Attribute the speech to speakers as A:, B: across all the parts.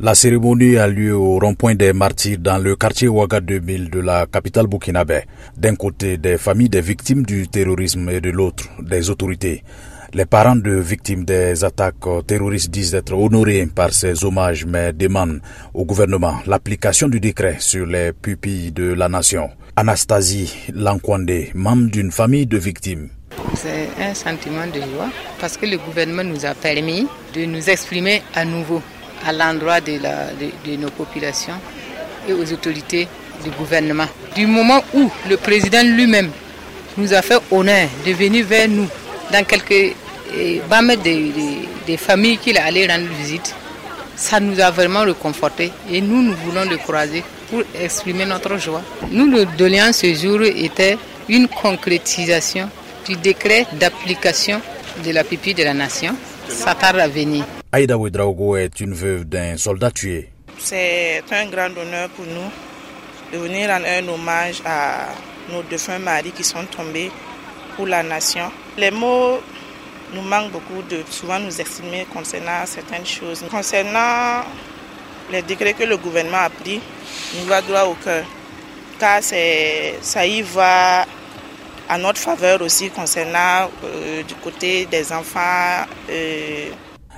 A: La cérémonie a lieu au rond-point des martyrs dans le quartier Ouaga 2000 de la capitale burkinabé. D'un côté, des familles des victimes du terrorisme et de l'autre, des autorités. Les parents de victimes des attaques terroristes disent être honorés par ces hommages mais demandent au gouvernement l'application du décret sur les pupilles de la nation. Anastasie Lankwande, membre d'une famille de victimes.
B: C'est un sentiment de joie parce que le gouvernement nous a permis de nous exprimer à nouveau à l'endroit de, nos populations et aux autorités du gouvernement. Du moment où le président lui-même nous a fait honneur de venir vers nous dans quelques bâmes des, des, familles qu'il allé rendre visite, ça nous a vraiment réconforté et nous, nous voulons le croiser pour exprimer notre joie. Nous, le doléant ce jour était une concrétisation du décret d'application de la pupille de la nation. Ça tarde à venir.
A: Aïda Ouedraogo est une veuve d'un soldat tué.
C: C'est un grand honneur pour nous de venir rendre un hommage à nos défunts maris qui sont tombés pour la nation. Les mots nous manquent beaucoup de souvent nous exprimer concernant certaines choses. Concernant les décrets que le gouvernement a pris, nous va droit au cœur. Car ça y va à notre faveur aussi concernant euh, du côté des enfants.
A: Euh,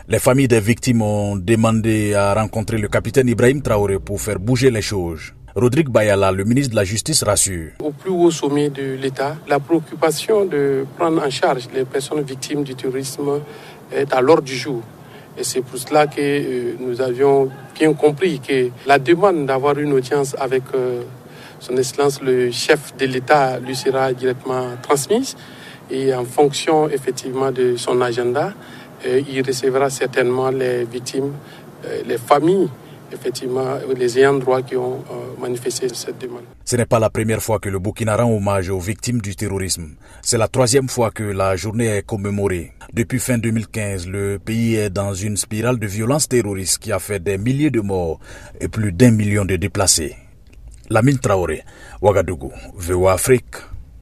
A: les familles des victimes ont demandé à rencontrer le capitaine Ibrahim Traoré pour faire bouger les choses. Rodrigue Bayala, le ministre de la Justice, rassure.
D: Au plus haut sommet de l'État, la préoccupation de prendre en charge les personnes victimes du terrorisme est à l'ordre du jour. Et c'est pour cela que euh, nous avions bien compris que la demande d'avoir une audience avec euh, son Excellence le chef de l'État lui sera directement transmise. Et en fonction effectivement de son agenda, il recevra certainement les victimes, euh, les familles effectivement les ayants droit qui ont euh, manifesté cette demande.
A: Ce n'est pas la première fois que le Burkina rend hommage aux victimes du terrorisme. C'est la troisième fois que la journée est commémorée. Depuis fin 2015, le pays est dans une spirale de violence terroriste qui a fait des milliers de morts et plus d'un million de déplacés. Lamine Traoré, Ouagadougou, VOA Afrique.